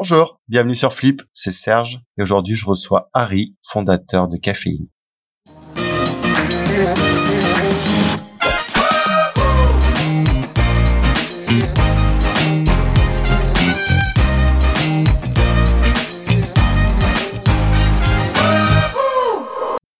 Bonjour, bienvenue sur Flip, c'est Serge et aujourd'hui je reçois Harry, fondateur de Caféine.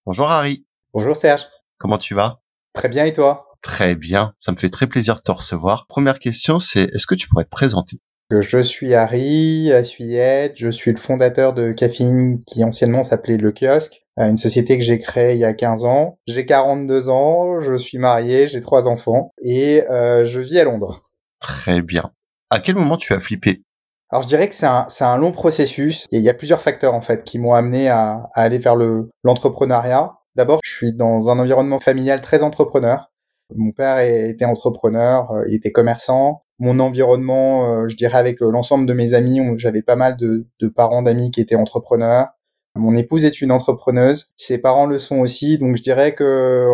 Bonjour Harry. Bonjour Serge. Comment tu vas? Très bien et toi? Très bien, ça me fait très plaisir de te recevoir. Première question, c'est est-ce que tu pourrais te présenter? Je suis Harry Assuyette, je suis le fondateur de Caffeine qui anciennement s'appelait Le Kiosque, euh, une société que j'ai créée il y a 15 ans. J'ai 42 ans, je suis marié, j'ai trois enfants et euh, je vis à Londres. Très bien. À quel moment tu as flippé? Alors je dirais que c'est un, long processus et il y a plusieurs facteurs en fait qui m'ont amené à, à aller vers le, l'entrepreneuriat. D'abord, je suis dans un environnement familial très entrepreneur. Mon père était entrepreneur, euh, il était commerçant. Mon environnement, euh, je dirais avec l'ensemble de mes amis, j'avais pas mal de, de parents d'amis qui étaient entrepreneurs. Mon épouse est une entrepreneuse, ses parents le sont aussi, donc je dirais que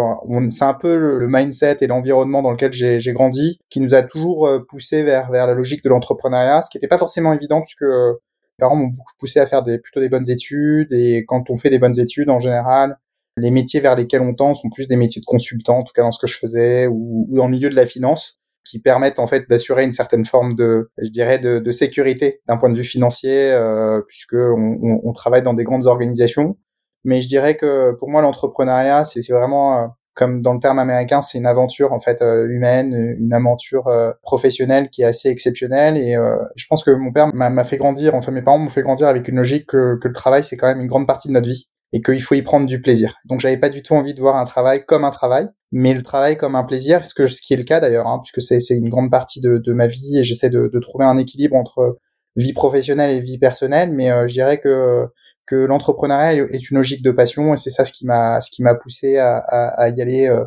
c'est un peu le, mindset et l'environnement dans lequel j'ai grandi qui nous a toujours euh, poussé vers vers la logique de l'entrepreneuriat, ce qui n'était pas forcément évident puisque euh, mes parents m'ont beaucoup poussé à faire des plutôt des bonnes études. Et quand on fait des bonnes études en général, les métiers vers lesquels on tend sont plus des métiers de consultant, en tout cas dans ce que je faisais, ou, ou dans le milieu de la finance qui permettent en fait d'assurer une certaine forme de, je dirais, de, de sécurité d'un point de vue financier, euh, puisque on, on, travaille dans des grandes organisations. Mais je dirais que pour moi, l'entrepreneuriat, c'est vraiment euh, comme dans le terme américain, c'est une aventure en fait euh, humaine, une aventure euh, professionnelle qui est assez exceptionnelle. Et je pense que mon père m'a fait grandir, enfin mes parents m'ont fait grandir avec une logique que, que le travail c'est quand même une grande partie de notre vie et qu'il faut y prendre du plaisir. Donc j'avais pas du tout envie de voir un travail comme un travail, mais le travail comme un plaisir, ce, que, ce qui est le cas d'ailleurs, hein, puisque c'est une grande partie de, de ma vie et j'essaie de, de, trouver un équilibre entre vie professionnelle et vie personnelle, mais euh, je dirais que que l'entrepreneuriat est une logique de passion et c'est ça ce qui m'a ce qui m'a poussé à, à, à, y aller euh,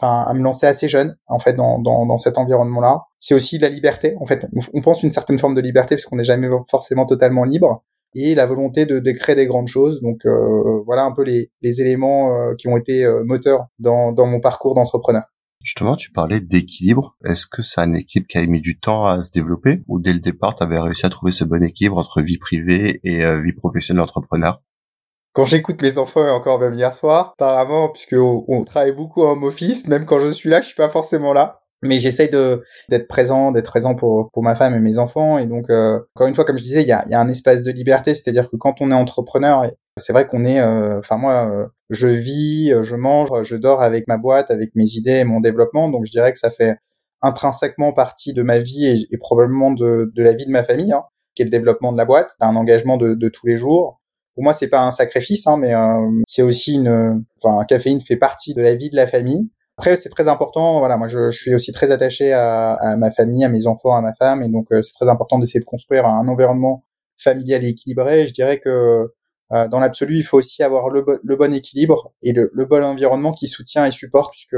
enfin à me lancer assez jeune en fait dans, dans, dans cet environnement là c'est aussi la liberté en fait. On pense une certaine forme de liberté parce qu'on n'est jamais forcément totalement libre et la volonté de, de créer des grandes choses. Donc euh, voilà un peu les, les éléments euh, qui ont été euh, moteurs dans, dans mon parcours d'entrepreneur. Justement, tu parlais d'équilibre. Est-ce que c'est une équipe qui a mis du temps à se développer ou dès le départ, tu avais réussi à trouver ce bon équilibre entre vie privée et vie professionnelle d'entrepreneur? Quand j'écoute mes enfants et encore même hier soir, apparemment, puisque on, on, travaille beaucoup en home office, même quand je suis là, je suis pas forcément là mais j'essaye de d'être présent, d'être présent pour pour ma femme et mes enfants. Et donc euh, encore une fois, comme je disais, il y a, y a un espace de liberté, c'est-à-dire que quand on est entrepreneur, c'est vrai qu'on est, euh, enfin moi, euh, je vis, je mange, je dors avec ma boîte, avec mes idées et mon développement. Donc je dirais que ça fait intrinsèquement partie de ma vie et, et probablement de, de la vie de ma famille, hein, qui est le développement de la boîte. C'est un engagement de, de tous les jours. Pour moi, c'est pas un sacrifice, hein, mais c'est aussi une, enfin, caféine fait partie de la vie de la famille. Après, c'est très important. Voilà, moi, je, suis aussi très attaché à, ma famille, à mes enfants, à ma femme, et donc euh, c'est très important d'essayer de construire un environnement familial et équilibré. Je dirais que euh, dans l'absolu, il faut aussi avoir le, bon équilibre et le, bon environnement qui soutient et supporte, puisque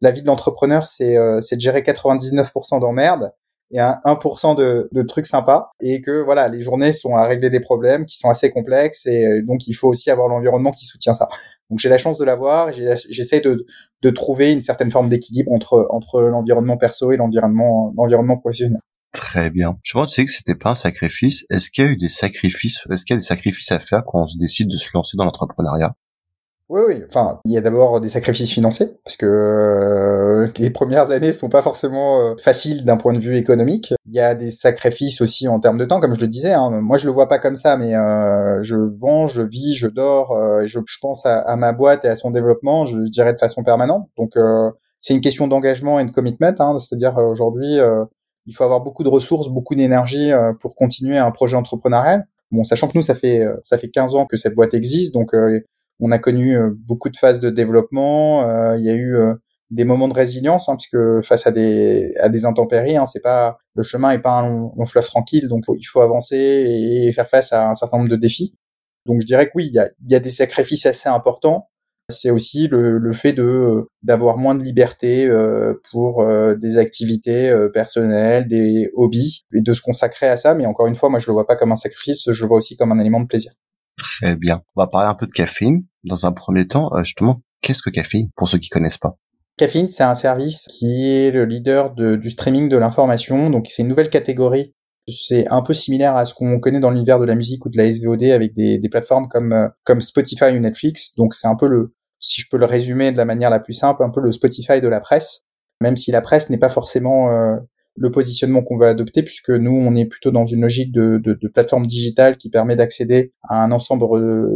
la vie de l'entrepreneur, c'est euh, de gérer 99% d'emmerdes et un 1% de, de, trucs sympas et que voilà les journées sont à régler des problèmes qui sont assez complexes et donc il faut aussi avoir l'environnement qui soutient ça donc j'ai la chance de l'avoir. J'essaie de, de trouver une certaine forme d'équilibre entre entre l'environnement perso et l'environnement l'environnement professionnel. Très bien. Je pense tu sais que c'était pas un sacrifice. Est-ce qu'il y a eu des sacrifices? Est-ce qu'il y a des sacrifices à faire quand on se décide de se lancer dans l'entrepreneuriat? Oui, oui. Enfin, il y a d'abord des sacrifices financiers parce que euh, les premières années sont pas forcément euh, faciles d'un point de vue économique. Il y a des sacrifices aussi en termes de temps, comme je le disais. Hein. Moi, je le vois pas comme ça, mais euh, je vends, je vis, je dors, et je, pense à, ma boîte et à son développement. Je dirais de façon permanente. Donc, c'est une question d'engagement et de commitment. Hein. C'est-à-dire aujourd'hui, il faut avoir beaucoup de ressources, beaucoup d'énergie pour continuer un projet entrepreneurial. Bon, sachant que nous, ça fait ça fait 15 ans que cette boîte existe, donc on a connu euh, beaucoup de phases de développement. Euh, il y a eu euh, des moments de résilience, hein, puisque face à des à des intempéries, hein, c'est pas le chemin est pas un long, fleuve tranquille, donc il faut avancer et faire face à un certain nombre de défis. Donc je dirais que oui, il y a, y a des sacrifices assez importants. C'est aussi le, le, fait de d'avoir moins de liberté pour des activités personnelles, des hobbies, et de se consacrer à ça. Mais encore une fois, moi je le vois pas comme un sacrifice, je le vois aussi comme un élément de plaisir. Très bien. On va parler un peu de caféine. Dans un premier temps, euh, justement, qu'est-ce que caféine pour ceux qui connaissent pas? Caffeine, c'est un service qui est le leader de, du streaming de l'information. Donc, c'est une nouvelle catégorie C'est un peu similaire à ce qu'on connaît dans l'univers de la musique ou de la SVOD avec des, plateformes comme euh, comme Spotify ou Netflix. Donc c'est un peu le, si je peux le résumer de la manière la plus simple, un peu le Spotify de la presse. Même si la presse n'est pas forcément euh, le positionnement qu'on veut adopter, puisque nous, on est plutôt dans une logique de, de, de plateforme digitale qui permet d'accéder à un ensemble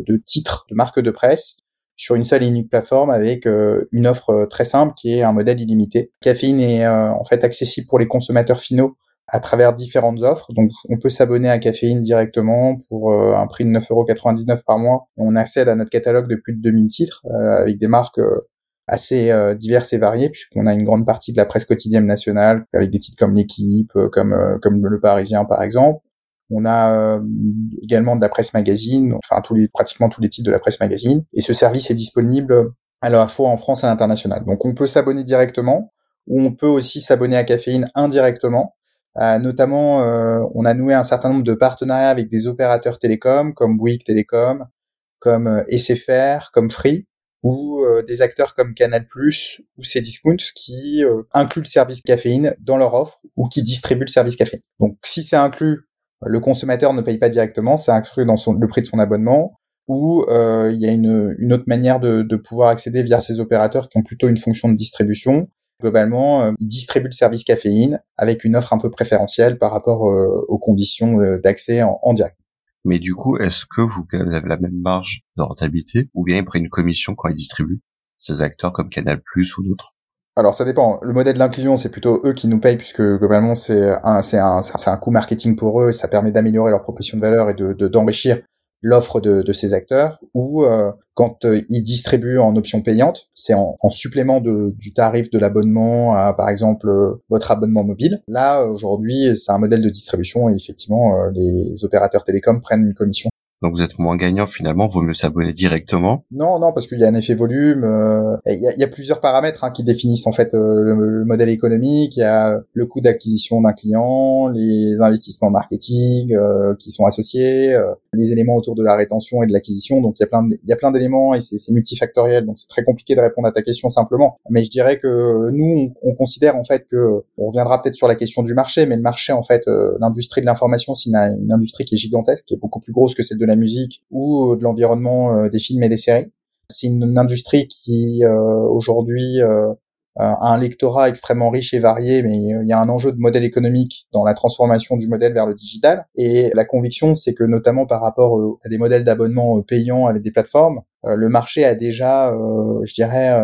de titres de marques de presse sur une seule et unique plateforme avec euh, une offre très simple qui est un modèle illimité. Caféine est en fait accessible pour les consommateurs finaux à travers différentes offres. Donc, on peut s'abonner à Caféine directement pour euh, un prix de 9,99€ par mois. On accède à notre catalogue de plus de 2000 titres euh, avec des marques euh, assez diverses et variées puisqu'on a une grande partie de la presse quotidienne nationale avec des titres comme l'équipe, comme comme le Parisien par exemple. On a également de la presse magazine, enfin pratiquement tous les titres de la presse magazine. Et ce service est disponible à la fois en France et à l'international. Donc on peut s'abonner directement ou on peut aussi s'abonner à Caféine indirectement euh, notamment, euh, on a noué un certain nombre de partenariats avec des opérateurs télécoms comme Bouygues Télécom, comme euh, SFR, comme Free, ou des acteurs comme Canal+ ou Cdiscount qui incluent le service caféine dans leur offre ou qui distribuent le service caféine. Donc, si c'est inclus, le consommateur ne paye pas directement, c'est inclus dans le prix de son abonnement ou il y a une, autre manière de, pouvoir accéder via ces opérateurs qui ont plutôt une fonction de distribution Globalement, euh, ils distribuent le service caféine avec une offre un peu préférentielle par rapport euh, aux conditions euh, d'accès en, direct. Mais du coup, est-ce que vous avez la même marge de rentabilité ou bien ils prennent une commission quand ils distribuent ces acteurs comme Canal+ ou d'autres? Alors ça dépend. Le modèle d'inclusion, c'est plutôt eux qui nous payent puisque globalement c'est un c'est un c'est un coût marketing pour eux. Ça permet d'améliorer leur proposition de valeur et de d'enrichir l'offre de, de, ces acteurs ou euh, quand euh, ils distribuent en option payante, c'est en, en, supplément de, du tarif de l'abonnement à par exemple euh, votre abonnement mobile. Là aujourd'hui c'est un modèle de distribution et effectivement les opérateurs télécoms prennent une commission donc vous êtes moins gagnant finalement, vaut mieux s'abonner directement. Non, non, parce qu'il y a un effet volume. Euh, il y, a, plusieurs paramètres hein, qui définissent en fait euh, le, modèle économique. Il y a le coût d'acquisition d'un client, les investissements marketing euh, qui sont associés, les éléments autour de la rétention et de l'acquisition. Donc il y a plein, d'éléments et c'est multifactoriel. Donc c'est très compliqué de répondre à ta question simplement. Mais je dirais que nous, on, on considère en fait que on reviendra peut-être sur la question du marché, mais le marché en fait, l'industrie de l'information, c'est une, une, industrie qui est gigantesque, qui est beaucoup plus grosse que celle de la musique ou de l'environnement euh, des films et des séries. C'est une, industrie qui euh, aujourd'hui euh, a un lectorat extrêmement riche et varié, mais il y a un enjeu de modèle économique dans la transformation du modèle vers le digital. Et la conviction, c'est que notamment par rapport à des modèles d'abonnement payants avec des plateformes, le marché a déjà, je dirais,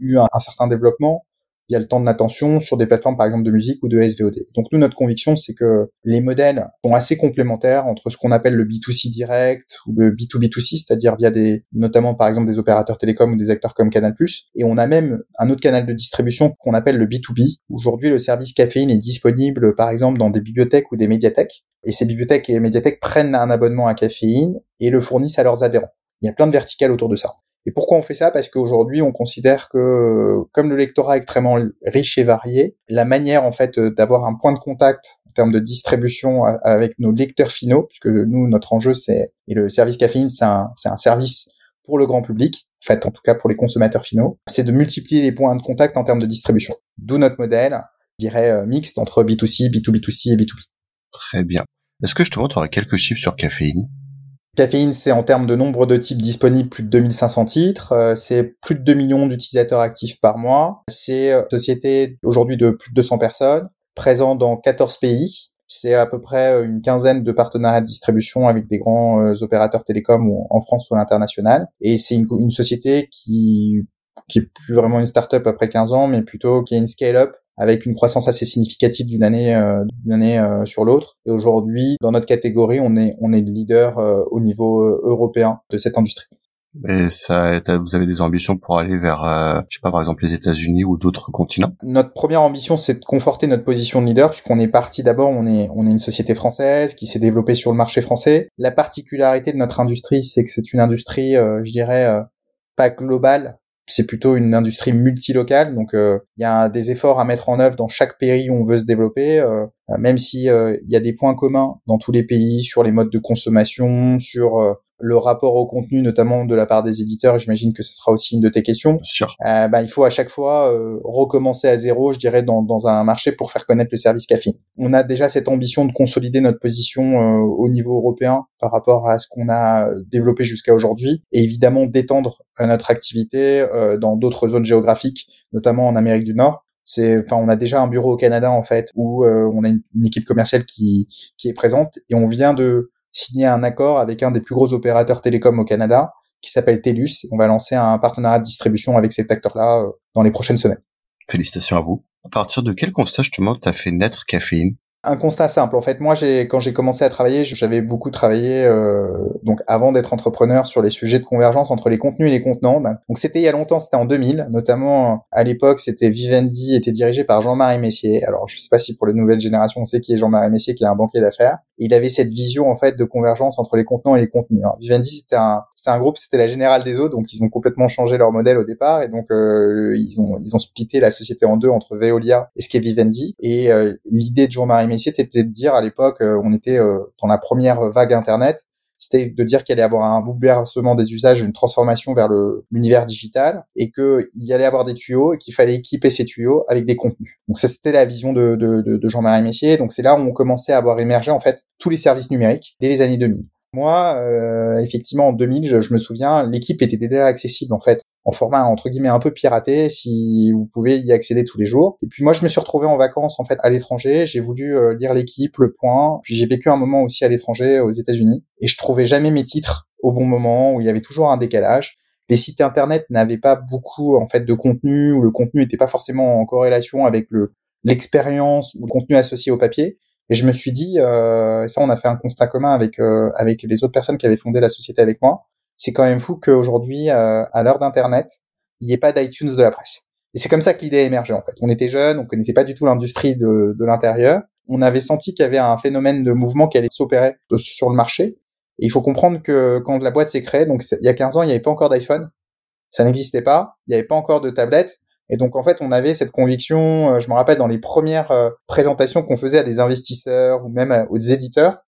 eu un, certain développement il y a le temps de l'attention sur des plateformes par exemple de musique ou de SVOD. Donc nous notre conviction c'est que les modèles sont assez complémentaires entre ce qu'on appelle le B2C direct ou le B2B2C, c'est-à-dire via des notamment par exemple des opérateurs télécoms ou des acteurs comme Canal+, et on a même un autre canal de distribution qu'on appelle le B2B. Aujourd'hui le service caféine est disponible par exemple dans des bibliothèques ou des médiathèques et ces bibliothèques et médiathèques prennent un abonnement à caféine et le fournissent à leurs adhérents. Il y a plein de verticales autour de ça. Et pourquoi on fait ça? Parce qu'aujourd'hui, on considère que, comme le lectorat est extrêmement riche et varié, la manière en fait d'avoir un point de contact en termes de distribution avec nos lecteurs finaux, puisque nous, notre enjeu, c'est et le service caféine, c'est un, un service pour le grand public, en fait, en tout cas pour les consommateurs finaux, c'est de multiplier les points de contact en termes de distribution. D'où notre modèle, je dirais, euh, mixte entre B2C, B2B2C et B2B. Très bien. Est-ce que justement, tu aurais quelques chiffres sur caféine? Caféine, c'est en termes de nombre de types disponibles, plus de 2500 titres. Euh, c'est plus de 2 millions d'utilisateurs actifs par mois. C'est une société aujourd'hui de plus de 200 personnes, présent dans 14 pays. C'est à peu près euh, une quinzaine de partenariats de distribution avec des grands euh, opérateurs télécoms en France ou à l'international. Et c'est une, une, société qui qui est plus vraiment une start-up après 15 ans, mais plutôt qui est une scale-up avec une croissance assez significative d'une année euh, d'une année euh, sur l'autre. Et aujourd'hui, dans notre catégorie, on est on est le leader euh, au niveau européen de cette industrie. Et ça, vous avez des ambitions pour aller vers, je sais pas, par exemple les États-Unis ou d'autres continents? Notre première ambition, c'est de conforter notre position de leader, puisqu'on est parti d'abord, on est, on est une société française qui s'est développée sur le marché français. La particularité de notre industrie, c'est que c'est une industrie, je dirais, pas globale, c'est plutôt une industrie multilocale, donc euh, il y a des efforts à mettre en œuvre dans chaque pays où on veut se développer, euh, même si euh, il y a des points communs dans tous les pays sur les modes de consommation, sur le rapport au contenu, notamment de la part des éditeurs, j'imagine que ce sera aussi une de tes questions. sûr. Euh, bah, il faut à chaque fois euh, recommencer à zéro, je dirais, dans, dans, un marché pour faire connaître le service café. On a déjà cette ambition de consolider notre position euh, au niveau européen par rapport à ce qu'on a développé jusqu'à aujourd'hui, et évidemment d'étendre notre activité dans d'autres zones géographiques, notamment en Amérique du Nord. C'est, enfin, on a déjà un bureau au Canada en fait où on a une, une, équipe commerciale qui qui est présente et on vient de signé un accord avec un des plus gros opérateurs télécoms au Canada qui s'appelle TELUS. On va lancer un partenariat de distribution avec cet acteur-là euh, dans les prochaines semaines. Félicitations à vous. À partir de quel constat justement t'as fait naître Caféine? Un constat simple. En fait, moi, j'ai quand j'ai commencé à travailler, j'avais beaucoup travaillé euh, donc avant d'être entrepreneur sur les sujets de convergence entre les contenus et les contenants. Donc c'était il y a longtemps, c'était en 2000, notamment à l'époque, c'était Vivendi, était dirigé par Jean-Marie Messier. Alors je sais pas si pour les nouvelles générations, on sait qui est Jean-Marie Messier, qui est un banquier d'affaires. Il avait cette vision en fait de convergence entre les contenants et les contenus. Alors, Vivendi, c'était un c'était un groupe, c'était la Générale des Eaux, donc ils ont complètement changé leur modèle au départ et donc euh, ils ont ils ont splitté la société en deux entre Veolia et ce qui est Vivendi. Et euh, l'idée de Jean-Marie Messier était de dire à l'époque, euh, on était dans la première vague Internet, c'était de dire qu'il allait avoir un bouleversement des usages, une transformation vers l'univers digital, et qu'il y allait avoir des tuyaux et qu'il fallait équiper ces tuyaux avec des contenus. Donc ça, c'était la vision de Jean-Marie Messier. Donc c'est là où on commençait à avoir émergé en fait tous les services numériques dès les années 2000. Moi, euh, effectivement, en 2000, je, me souviens, l'équipe était déjà accessible en fait, en format entre guillemets un peu piraté, si vous pouvez y accéder tous les jours. Et puis moi, je me suis retrouvé en vacances en fait à l'étranger. J'ai voulu euh, lire l'équipe, le point. Puis j'ai vécu un moment aussi à l'étranger, aux États-Unis, et je trouvais jamais mes titres au bon moment, où il y avait toujours un décalage. Les sites internet n'avaient pas beaucoup en fait de contenu, ou le contenu n'était pas forcément en corrélation avec le l'expérience ou le contenu associé au papier. Et je me suis dit, euh, ça on a fait un constat commun avec euh, avec les autres personnes qui avaient fondé la société avec moi, c'est quand même fou qu'aujourd'hui, euh, à l'heure d'Internet, il n'y ait pas d'iTunes de la presse. Et c'est comme ça que l'idée a émergé en fait. On était jeunes, on connaissait pas du tout l'industrie de, de l'intérieur. On avait senti qu'il y avait un phénomène de mouvement qui allait s'opérer sur le marché. Et il faut comprendre que quand la boîte s'est créée, donc il y a 15 ans, il n'y avait pas encore d'iPhone, ça n'existait pas, il n'y avait pas encore de tablette. Et donc en fait, on avait cette conviction, euh, je me rappelle dans les premières euh, présentations qu'on faisait à des investisseurs ou même aux éditeurs,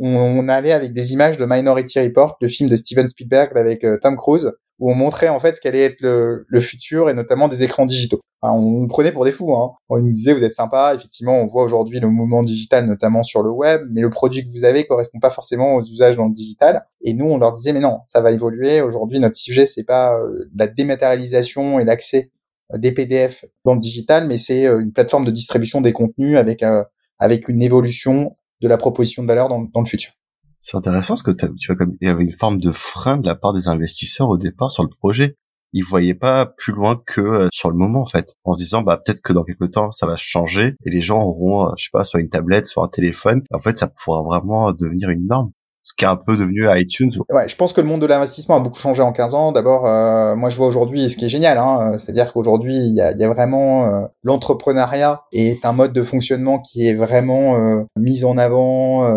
on, allait avec des images de Minority Report, le film de Steven Spielberg avec euh, Tom Cruise, où on montrait en fait ce qu'allait être le, futur et notamment des écrans digitaux. on nous prenait pour des fous. Hein. On nous disait vous êtes sympa. Effectivement, on voit aujourd'hui le mouvement digital notamment sur le web, mais le produit que vous avez correspond pas forcément aux usages dans le digital. Et nous, on leur disait mais non, ça va évoluer. Aujourd'hui, notre sujet c'est pas la dématérialisation et l'accès des PDF dans le digital, mais c'est euh, une plateforme de distribution des contenus avec euh, avec une évolution de la proposition de valeur dans, dans le futur. C'est intéressant ce que tu vois comme il y avait une forme de frein de la part des investisseurs au départ sur le projet. Ils voyaient pas plus loin que euh, sur le moment en fait, en se disant bah peut-être que dans quelques temps ça va changer et les gens auront je sais pas soit une tablette, soit un téléphone. En fait, ça pourra vraiment devenir une norme ce qui est un peu devenu iTunes. Ouais, je pense que le monde de l'investissement a beaucoup changé en 15 ans. D'abord, euh, moi je vois aujourd'hui ce qui est génial, hein, euh, c'est-à-dire qu'aujourd'hui il y a, y a, vraiment euh, l'entrepreneuriat est un mode de fonctionnement qui est vraiment euh, mis en avant,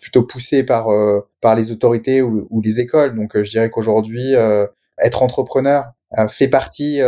plutôt poussé par par les autorités ou, ou les écoles. Donc je dirais qu'aujourd'hui être entrepreneur fait partie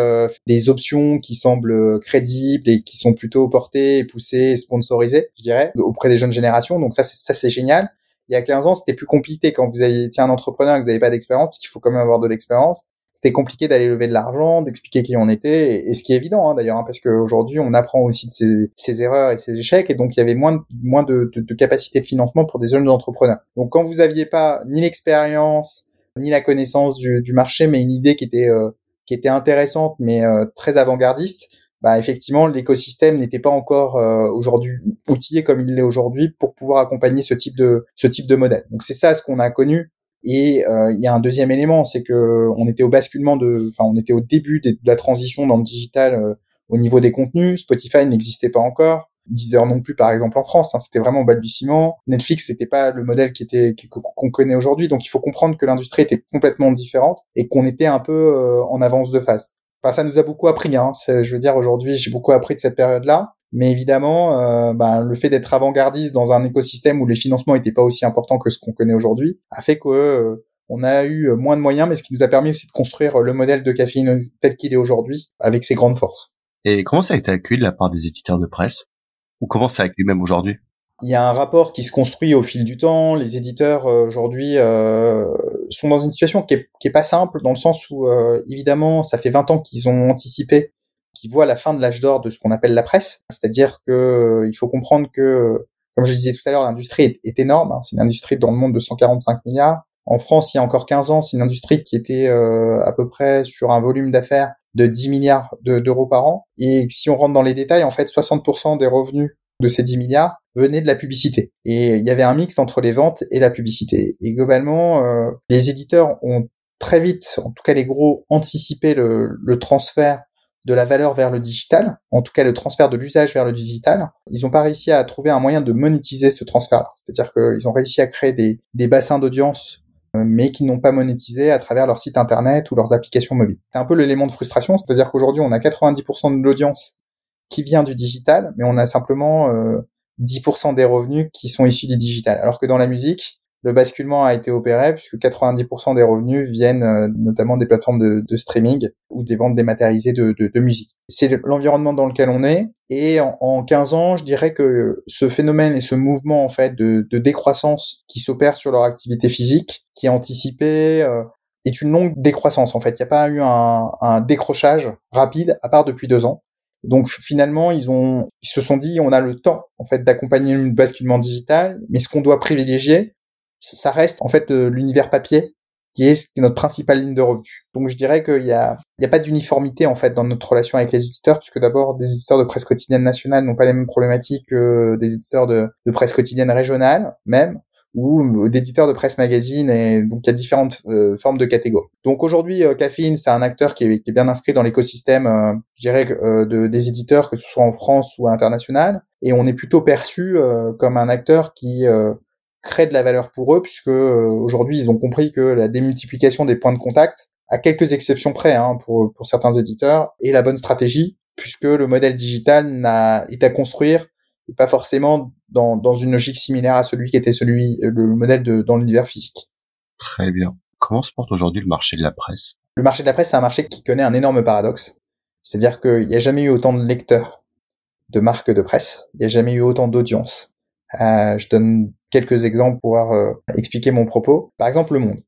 des options qui semblent crédibles et qui sont plutôt portées, poussées, sponsorisées, je dirais, auprès des jeunes générations. Donc ça c'est génial il y a 15 ans, c'était plus compliqué quand vous été un entrepreneur et que vous n'avez pas d'expérience, parce qu'il faut quand même avoir de l'expérience. C'était compliqué d'aller lever de l'argent, d'expliquer qui on était, et, ce qui est évident hein, d'ailleurs, hein, parce qu'aujourd'hui on apprend aussi de ses, ses, erreurs et ses échecs, et donc il y avait moins de, moins de, de, de capacité de financement pour des jeunes entrepreneurs. Donc quand vous aviez pas ni l'expérience ni la connaissance du, du, marché, mais une idée qui était euh, qui était intéressante mais euh, très avant-gardiste, bah effectivement l'écosystème n'était pas encore euh, aujourd'hui outillé comme il l'est aujourd'hui pour pouvoir accompagner ce type de ce type de modèle. Donc c'est ça ce qu'on a connu. Et euh, il y a un deuxième élément, c'est que on était au basculement de, enfin on était au début de, la transition dans le digital euh, au niveau des contenus. Spotify n'existait pas encore. Deezer non plus par exemple en France, hein, c'était vraiment balbutiement. Netflix c'était pas le modèle qui était qu'on connaît aujourd'hui, donc il faut comprendre que l'industrie était complètement différente et qu'on était un peu en avance de phase ça nous a beaucoup appris. Hein. Je veux dire, aujourd'hui, j'ai beaucoup appris de cette période-là. Mais évidemment, euh, bah, le fait d'être avant-gardiste dans un écosystème où les financements n'étaient pas aussi importants que ce qu'on connaît aujourd'hui, a fait que euh, on a eu moins de moyens, mais ce qui nous a permis aussi de construire le modèle de caféine tel qu'il est aujourd'hui, avec ses grandes forces. Et comment ça a été accueilli de la part des éditeurs de presse? Ou comment ça a accueilli même aujourd'hui? Il y a un rapport qui se construit au fil du temps. Les éditeurs euh, aujourd'hui euh, sont dans une situation qui est, qui est pas simple dans le sens où évidemment ça fait 20 ans qu'ils ont anticipé qui voient la fin de l'âge d'or de ce qu'on appelle la presse, c'est-à-dire que il faut comprendre que comme je disais tout à l'heure, l'industrie est, énorme. Hein. C'est une industrie dans le monde de 145 milliards. En France, il y a encore 15 ans, c'est une industrie qui était euh, à peu près sur un volume d'affaires de 10 milliards d'euros par an. Et si on rentre dans les détails, en fait, 60% des revenus de ces 10 milliards venaient de la publicité. Et il y avait un mix entre les ventes et la publicité. Et globalement, euh, les éditeurs ont très vite, en tout cas les gros, anticipé le, le transfert de la valeur vers le digital, en tout cas le transfert de l'usage vers le digital. Ils n'ont pas réussi à trouver un moyen de monétiser ce transfert-là. C'est-à-dire qu'ils ont réussi à créer des, des bassins d'audience, euh, mais qui n'ont pas monétisé à travers leur site internet ou leurs applications mobiles. C'est un peu l'élément de frustration, c'est-à-dire qu'aujourd'hui on a 90% de l'audience qui vient du digital, mais on a simplement euh, 10% des revenus qui sont issus du digital. Alors que dans la musique, le basculement a été opéré puisque 90% des revenus viennent euh, notamment des plateformes de, streaming ou des ventes dématérialisées de, de, musique. C'est l'environnement dans lequel on est et en, 15 ans, je dirais que ce phénomène et ce mouvement en fait de, décroissance qui s'opère sur leur activité physique, qui est anticipé, euh, est une longue décroissance en fait. Il n'y a pas eu un, un décrochage rapide à part depuis deux ans. Donc finalement, ils ont, ils se sont dit, on a le temps en fait d'accompagner le basculement digital, mais ce qu'on doit privilégier, ça reste en fait l'univers papier qui est notre principale ligne de revue. Donc je dirais qu'il y a, il y a pas d'uniformité en fait dans notre relation avec les éditeurs, puisque d'abord des éditeurs de presse quotidienne nationale n'ont pas les mêmes problématiques que des éditeurs de, de presse quotidienne régionale même ou d'éditeurs de presse magazine et donc il y a différentes euh, formes de catégories. Donc aujourd'hui euh, Caffeine c'est un acteur qui est, qui est, bien inscrit dans l'écosystème euh, je dirais euh, de, des éditeurs que ce soit en France ou à l'international et on est plutôt perçu comme un acteur qui crée de la valeur pour eux, puisque euh, aujourd'hui ils ont compris que la démultiplication des points de contact, à quelques exceptions près hein, pour, pour certains éditeurs, est la bonne stratégie, puisque le modèle digital n'a, est à construire et pas forcément dans, dans une logique similaire à celui qui était celui le modèle de, dans l'univers physique. Très bien. Comment se porte aujourd'hui le marché de la presse? Le marché de la presse, c'est un marché qui connaît un énorme paradoxe. C'est-à-dire qu'il n'y a jamais eu autant de lecteurs de marques de presse, il n'y a jamais eu autant d'audience. Euh, je donne quelques exemples pour pouvoir euh, expliquer mon propos. Par exemple, Le Monde.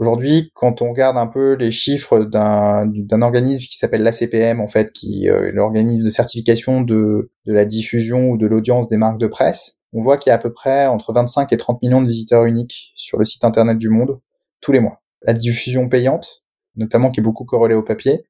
Aujourd'hui, quand on regarde un peu les chiffres d'un organisme qui s'appelle l'ACPM, en fait, qui euh, est l'organisme de certification de, de la diffusion ou de l'audience des marques de presse, on voit qu'il y a à peu près entre 25 et 30 millions de visiteurs uniques sur le site internet du Monde tous les mois. La diffusion payante, notamment qui est beaucoup corrélée au papier,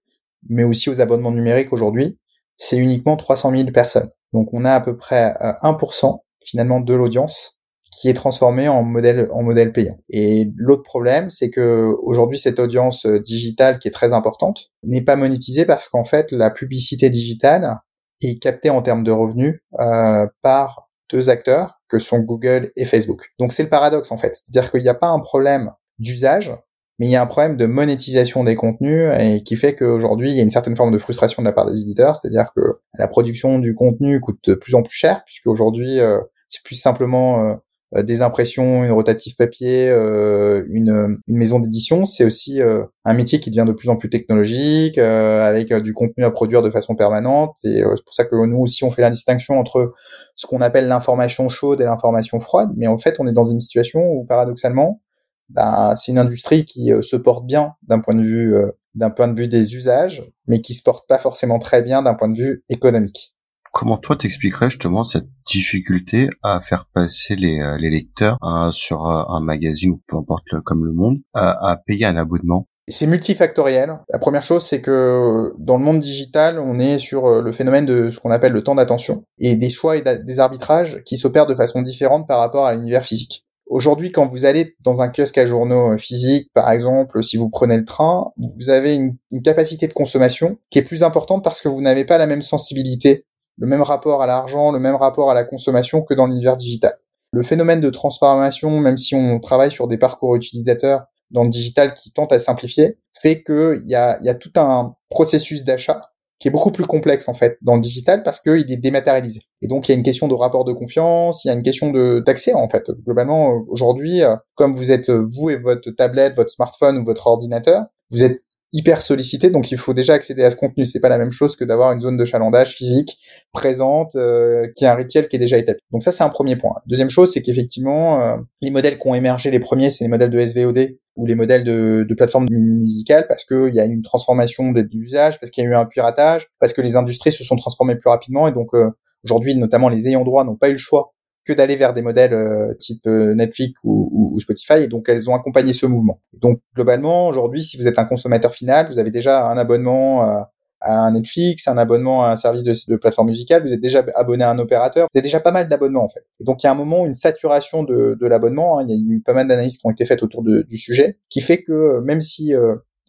mais aussi aux abonnements numériques aujourd'hui, c'est uniquement 300 000 personnes. Donc on a à peu près 1% finalement de l'audience qui est transformée en modèle en modèle payant. Et l'autre problème, c'est que aujourd'hui cette audience euh, digitale qui est très importante n'est pas monétisée parce qu'en fait la publicité digitale est captée en termes de revenus euh, par deux acteurs que sont Google et Facebook. Donc c'est le paradoxe en fait, c'est-à-dire qu'il n'y a pas un problème d'usage, mais il y a un problème de monétisation des contenus et qui fait qu'aujourd'hui il y a une certaine forme de frustration de la part des éditeurs, c'est-à-dire que la production du contenu coûte de plus en plus cher puisque aujourd'hui euh, c'est plus simplement euh, des impressions, une rotative papier, euh, une, une, maison d'édition, c'est aussi un métier qui devient de plus en plus technologique, avec du contenu à produire de façon permanente. Et c'est pour ça que nous aussi, on fait la distinction entre ce qu'on appelle l'information chaude et l'information froide. Mais en fait, on est dans une situation où, paradoxalement, bah, c'est une industrie qui se porte bien d'un point de vue d'un point de vue des usages, mais qui se porte pas forcément très bien d'un point de vue économique. Comment toi t'expliquerais justement cette difficulté à faire passer les, euh, les lecteurs hein, sur euh, un magazine ou peu importe comme le monde à, payer un abonnement? C'est multifactoriel. La première chose, c'est que dans le monde digital, on est sur euh, le phénomène de ce qu'on appelle le temps d'attention et des choix et des arbitrages qui s'opèrent de façon différente par rapport à l'univers physique. Aujourd'hui, quand vous allez dans un kiosque à journaux physique, par exemple, si vous prenez le train, vous avez une, une capacité de consommation qui est plus importante parce que vous n'avez pas la même sensibilité le même rapport à l'argent, le même rapport à la consommation que dans l'univers digital. Le phénomène de transformation, même si on travaille sur des parcours utilisateurs dans le digital qui tente à simplifier, fait qu'il y a, y a tout un processus d'achat qui est beaucoup plus complexe en fait dans le digital parce qu'il est dématérialisé. Et donc il y a une question de rapport de confiance, il y a une question de d'accès en fait. Globalement aujourd'hui, euh, comme vous êtes vous et votre tablette, votre smartphone ou votre ordinateur, vous êtes hyper sollicité, donc il faut déjà accéder à ce contenu. C'est pas la même chose que d'avoir une zone de chalandage physique présente, euh, qui est un rituel qui est déjà établi. Donc ça, c'est un premier point. Deuxième chose, c'est qu'effectivement, euh, les modèles qui ont émergé les premiers, c'est les modèles de SVOD, ou les modèles de, de plateformes musicales parce qu'il y a une transformation d'usage, parce qu'il y a eu un piratage, parce que les industries se sont transformées plus rapidement et donc euh, aujourd'hui notamment les ayants droit n'ont pas eu le choix que d'aller vers des modèles euh, type euh, Netflix ou, Spotify et donc elles ont accompagné ce mouvement. Donc globalement aujourd'hui si vous êtes un consommateur final, vous avez déjà un abonnement à, un Netflix, un abonnement à un service de, plateforme musicale, vous êtes déjà abonné à un opérateur, vous avez déjà pas mal d'abonnements en fait. Et donc il y a un moment une saturation de, l'abonnement, hein. il y a eu pas mal d'analyses qui ont été faites autour du sujet, qui fait que euh, même si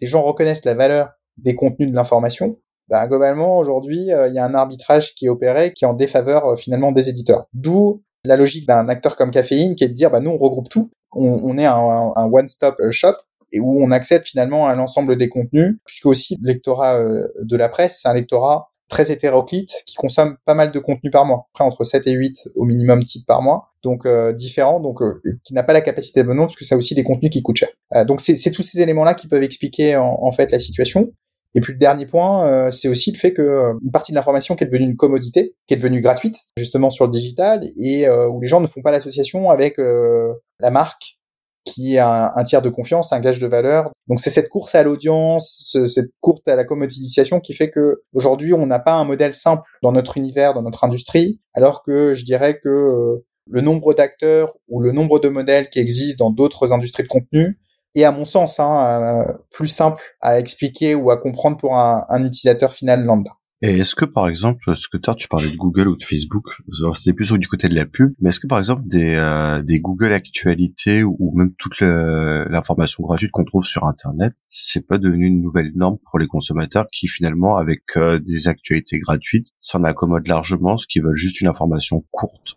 les gens reconnaissent la valeur des contenus de l'information, bah, globalement aujourd'hui il y a un arbitrage qui est opéré qui est en défaveur finalement des éditeurs. D'où la logique d'un acteur comme Caféine qui est de dire bah nous on regroupe tout, on, est un, one-stop shop et où on accède finalement à l'ensemble des contenus, puisque aussi le lectorat euh, de la presse, c'est un lectorat très hétéroclite qui consomme pas mal de contenu par mois, après entre 7 et 8 au minimum titres par mois, donc euh, différents, donc euh, qui n'a pas la capacité d'abonnement parce que ça a aussi des contenus qui coûtent cher. Euh, donc c'est tous ces éléments-là qui peuvent expliquer en, fait la situation. Et puis le dernier point, euh, c'est aussi le fait que une partie de l'information qui est devenue une commodité, qui est devenue gratuite justement sur le digital et où les gens ne font pas l'association avec la marque qui est un, un, tiers de confiance, un gage de valeur. Donc c'est cette course à l'audience, cette course à la commodisation qui fait que aujourd'hui on n'a pas un modèle simple dans notre univers, dans notre industrie, alors que je dirais que euh, le nombre d'acteurs ou le nombre de modèles qui existent dans d'autres industries de contenu est à mon sens hein, euh, plus simple à expliquer ou à comprendre pour un, un utilisateur final lambda. Et est-ce que par exemple, ce que tu parlais de Google ou de Facebook, c'était plus du côté de la pub, mais est-ce que par exemple des, euh, des Google Actualités ou, même toute l'information gratuite qu'on trouve sur Internet, c'est pas devenu une nouvelle norme pour les consommateurs qui finalement, avec euh, des actualités gratuites, s'en accommodent largement, ce qui veulent juste une information courte?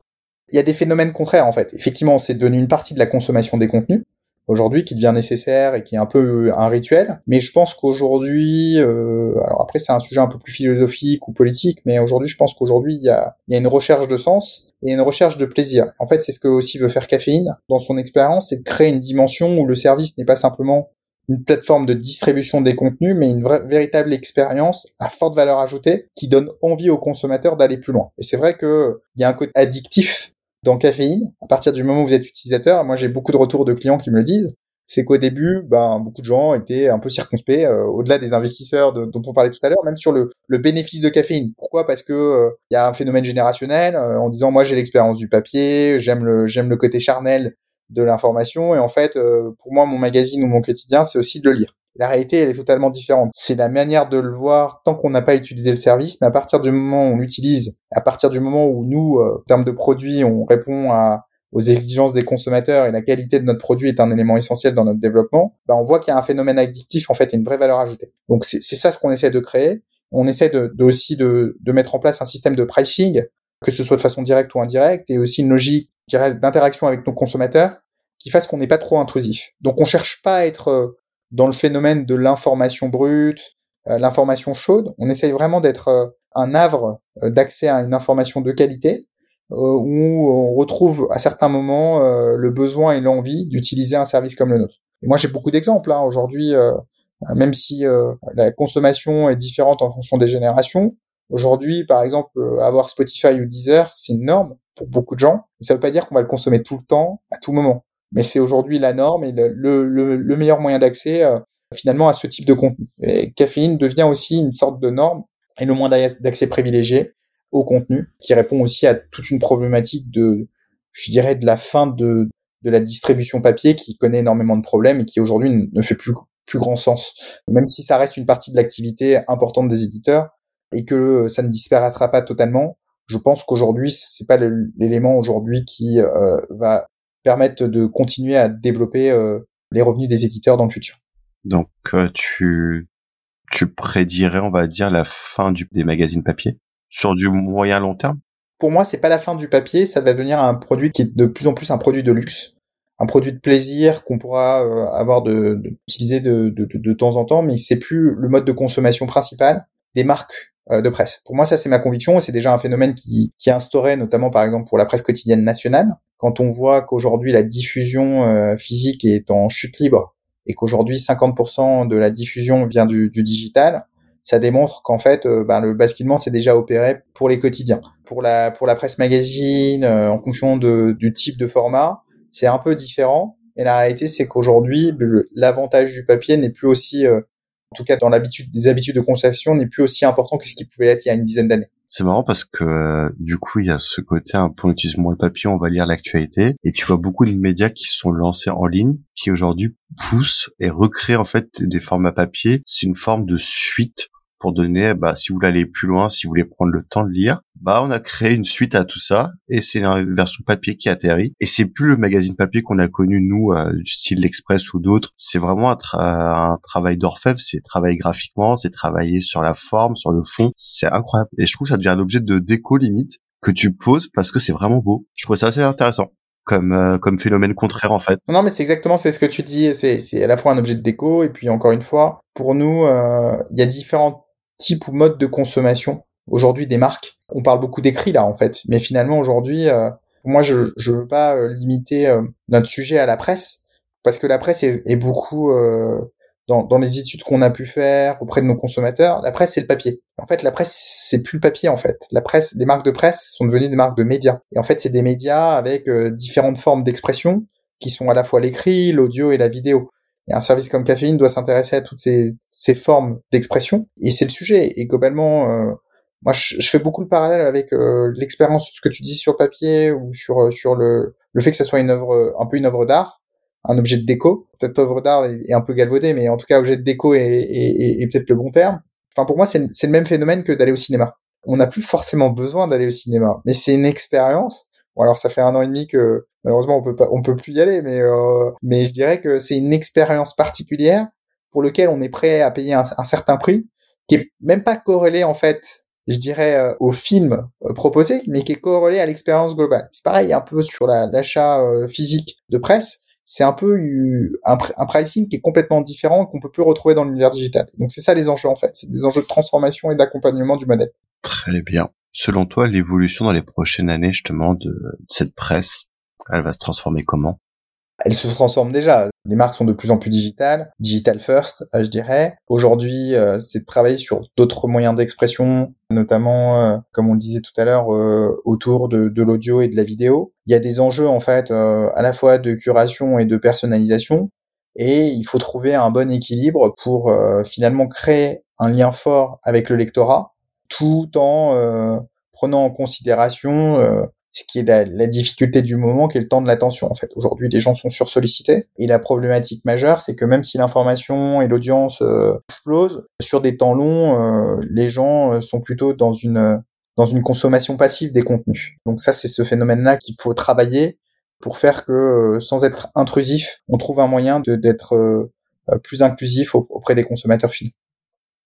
Il y a des phénomènes contraires en fait. Effectivement, c'est devenu une partie de la consommation des contenus aujourd'hui qui devient nécessaire et qui est un peu un rituel. Mais je pense qu'aujourd'hui, euh, alors après c'est un sujet un peu plus philosophique ou politique, mais aujourd'hui je pense qu'aujourd'hui il y a, il y a une recherche de sens et une recherche de plaisir. En fait, c'est ce que aussi veut faire Caféine dans son expérience, c'est de créer une dimension où le service n'est pas simplement une plateforme de distribution des contenus, mais une vraie, véritable expérience à forte valeur ajoutée qui donne envie aux consommateurs d'aller plus loin. Et c'est vrai qu'il y a un côté addictif dans Caféine, à partir du moment où vous êtes utilisateur, moi j'ai beaucoup de retours de clients qui me le disent, c'est qu'au début, ben, beaucoup de gens étaient un peu circonspects, euh, au-delà des investisseurs dont on parlait tout à l'heure, même sur le, bénéfice de caféine. Pourquoi? Parce que il euh, y a un phénomène générationnel, euh, en disant moi j'ai l'expérience du papier, j'aime le j'aime le côté charnel de l'information, et en fait, pour moi mon magazine ou mon quotidien, c'est aussi de le lire. La réalité, elle est totalement différente. C'est la manière de le voir tant qu'on n'a pas utilisé le service, mais à partir du moment où on l'utilise, à partir du moment où nous, euh, en termes de produits, on répond à, aux exigences des consommateurs et la qualité de notre produit est un élément essentiel dans notre développement, bah on voit qu'il y a un phénomène addictif en fait et une vraie valeur ajoutée. Donc c'est ça ce qu'on essaie de créer. On essaie de, de aussi de, de, mettre en place un système de pricing, que ce soit de façon directe ou indirecte, et aussi une logique d'interaction avec nos consommateurs qui fasse qu'on n'est pas trop intrusif. Donc on cherche pas à être euh, dans le phénomène de l'information brute, euh, l'information chaude. On essaye vraiment d'être euh, un havre euh, d'accès à une information de qualité où on retrouve à certains moments le besoin et l'envie d'utiliser un service comme le nôtre. Et moi, j'ai beaucoup d'exemples. Hein. Aujourd'hui, même si la consommation est différente en fonction des générations, aujourd'hui, par exemple, avoir Spotify ou Deezer, c'est une norme pour beaucoup de gens. Ça ne veut pas dire qu'on va le consommer tout le temps, à tout moment mais c'est aujourd'hui la norme et le, le, le meilleur moyen d'accès euh, finalement à ce type de contenu. Et Caféine devient aussi une sorte de norme et le moyen d'accès privilégié au contenu, qui répond aussi à toute une problématique de, je dirais, de la fin de, de la distribution papier qui connaît énormément de problèmes et qui aujourd'hui ne fait plus, plus grand sens. Même si ça reste une partie de l'activité importante des éditeurs et que ça ne disparaîtra pas totalement, je pense qu'aujourd'hui c'est pas l'élément aujourd'hui qui euh, va permettent de continuer à développer euh, les revenus des éditeurs dans le futur. Donc euh, tu tu prédirais, on va dire, la fin du, des magazines papier sur du moyen long terme? Pour moi, c'est pas la fin du papier, ça va devenir un produit qui est de plus en plus un produit de luxe, un produit de plaisir qu'on pourra euh, avoir de, de utiliser de, de, de, temps en temps, mais c'est plus le mode de consommation principal des marques de presse. Pour moi, ça c'est ma conviction et c'est déjà un phénomène qui, qui est instauré notamment par exemple pour la presse quotidienne nationale, quand on voit qu'aujourd'hui la diffusion euh, physique est en chute libre et qu'aujourd'hui 50% de la diffusion vient du, du digital, ça démontre qu'en fait euh, ben, le basculement s'est déjà opéré pour les quotidiens. Pour la pour la presse magazine, euh, en fonction de, du type de format, c'est un peu différent. Mais la réalité, c'est qu'aujourd'hui, l'avantage du papier n'est plus aussi, en tout cas dans l'habitude des habitudes de consommation, n'est plus aussi important que ce qui pouvait être il y a une dizaine d'années. C'est marrant parce que du coup, il y a ce côté un peu on utilise moins le papier, on va lire l'actualité, et tu vois beaucoup de médias qui sont lancés en ligne, qui aujourd'hui poussent et recréent en fait des formats papier. C'est une forme de suite pour donner, bah, si vous voulez aller plus loin, si vous voulez prendre le temps de lire, bah, on a créé une suite à tout ça et c'est une version papier qui atterrit. Et c'est plus le magazine papier qu'on a connu nous, euh, du style l'Express ou d'autres. C'est vraiment un, travail d'orfèvre, c'est travailler graphiquement, c'est travailler sur la forme, sur le fond. C'est incroyable. Et je trouve que ça devient un objet de déco limite que tu poses parce que c'est vraiment beau. Je trouve ça assez intéressant comme euh, comme phénomène contraire en fait. Non mais c'est exactement c'est ce que tu dis c'est à la fois un objet de déco et puis encore une fois pour nous euh, il y a différentes type ou mode de consommation aujourd'hui des marques. On parle beaucoup d'écrit là en fait, mais finalement aujourd'hui, euh, moi je je veux pas euh, limiter euh, notre sujet à la presse parce que la presse est, est beaucoup dans, dans les études qu'on a pu faire auprès de nos consommateurs, la presse c'est le papier. En fait, la presse c'est plus le papier en fait. La presse, les marques de presse sont devenues des marques de médias. Et en fait, c'est des médias avec différentes formes d'expression qui sont à la fois l'écrit, l'audio et la vidéo. Et un service comme Caféine doit s'intéresser à toutes ces, ces formes d'expression. Et c'est le sujet. Et globalement, euh, moi, je, fais beaucoup le parallèle avec euh, l'expérience, ce que tu dis sur papier ou sur euh, sur le le fait que ça soit une œuvre, un peu une œuvre d'art, un objet de déco. Peut-être œuvre d'art est, un peu galvaudé, mais en tout cas, objet de déco est, est, est peut-être le bon terme. Enfin, pour moi, c'est le même phénomène que d'aller au cinéma. On n'a plus forcément besoin d'aller au cinéma, mais c'est une expérience. Bon, alors ça fait un an et demi que Malheureusement, on peut pas, on peut plus y aller, mais euh, mais je dirais que c'est une expérience particulière pour lequel on est prêt à payer un, certain prix, qui est même pas corrélé en fait, je dirais, euh, au film euh, proposé, mais qui est corrélé à l'expérience globale. C'est pareil un peu sur l'achat physique de presse. C'est un peu un, un, pricing qui est complètement différent qu'on peut plus retrouver dans l'univers digital. Donc c'est ça les enjeux en fait, c'est des enjeux de transformation et d'accompagnement du modèle. Très bien. Selon toi, l'évolution dans les prochaines années justement de cette presse, elle va se transformer comment? Elle se transforme déjà. Les marques sont de plus en plus digitales, digital first, euh, je dirais. Aujourd'hui, euh, c'est de travailler sur d'autres moyens d'expression, notamment, euh, comme on le disait tout à l'heure, autour de, de l'audio et de la vidéo. Il y a des enjeux en fait, à la fois de curation et de personnalisation, et il faut trouver un bon équilibre pour finalement créer un lien fort avec le lectorat, tout en prenant en considération ce qui est la, la, difficulté du moment, qui est le temps de l'attention. En fait, aujourd'hui, les gens sont sursollicités et la problématique majeure, c'est que même si l'information et l'audience euh, explosent sur des temps longs, euh, les gens euh, sont plutôt dans une dans une consommation passive des contenus. Donc ça, c'est ce phénomène-là qu'il faut travailler pour faire que, sans être intrusif, on trouve un moyen d'être plus inclusif auprès des consommateurs finaux.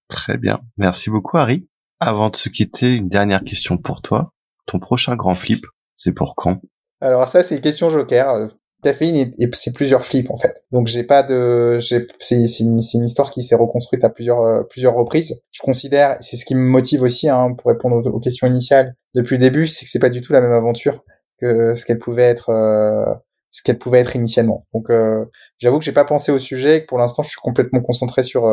Très bien, merci beaucoup Harry. Avant de se quitter, une dernière question pour toi. Ton prochain grand flip, c'est pour quand? Alors ça, c'est une question joker. Caféine, c'est plusieurs flips en fait. Donc j'ai pas de, c'est une, histoire qui s'est reconstruite à plusieurs euh, reprises. Je considère, c'est ce qui me motive aussi hein, pour répondre aux, questions initiales depuis le début, c'est que c'est pas du tout la même aventure que ce qu'elle pouvait être, euh, ce qu'elle pouvait être initialement. Donc euh, j'avoue que j'ai pas pensé au sujet, et que pour l'instant je suis complètement concentré sur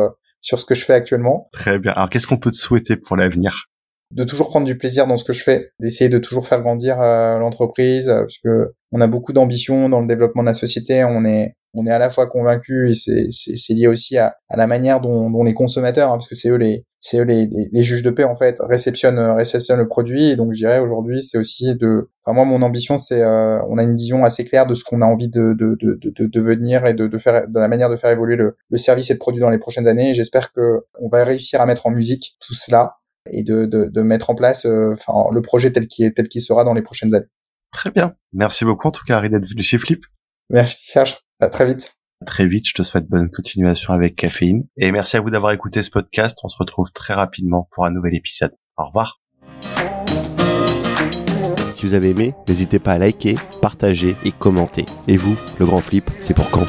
sur ce que je fais actuellement. Très bien. Alors qu'est-ce qu'on peut te souhaiter pour l'avenir? De toujours prendre du plaisir dans ce que je fais, d'essayer de toujours faire grandir euh, l'entreprise, euh, parce que on a beaucoup d'ambition dans le développement de la société. On est on est à la fois convaincu et c'est lié aussi à, à, la manière dont, dont les consommateurs, hein, parce que c'est eux les c'est eux les, les, juges de paix en fait réceptionnent réceptionnent le produit. Et donc je dirais aujourd'hui c'est aussi de, enfin moi mon ambition c'est euh, on a une vision assez claire de ce qu'on a envie de de, de, de devenir et de, de faire de la manière de faire évoluer le, le service et le produit dans les prochaines années. Et j'espère que on va réussir à mettre en musique tout cela et de, de, de mettre en place euh, enfin le projet tel qu'il tel qu'il sera dans les prochaines années. Très bien. Merci beaucoup en tout cas Harry d'être venu chez Flip. Merci Serge. À très vite. À très vite. Je te souhaite bonne continuation avec Caféine. Et merci à vous d'avoir écouté ce podcast. On se retrouve très rapidement pour un nouvel épisode. Au revoir. Si vous avez aimé, n'hésitez pas à liker, partager et commenter. Et vous, le grand flip, c'est pour quand?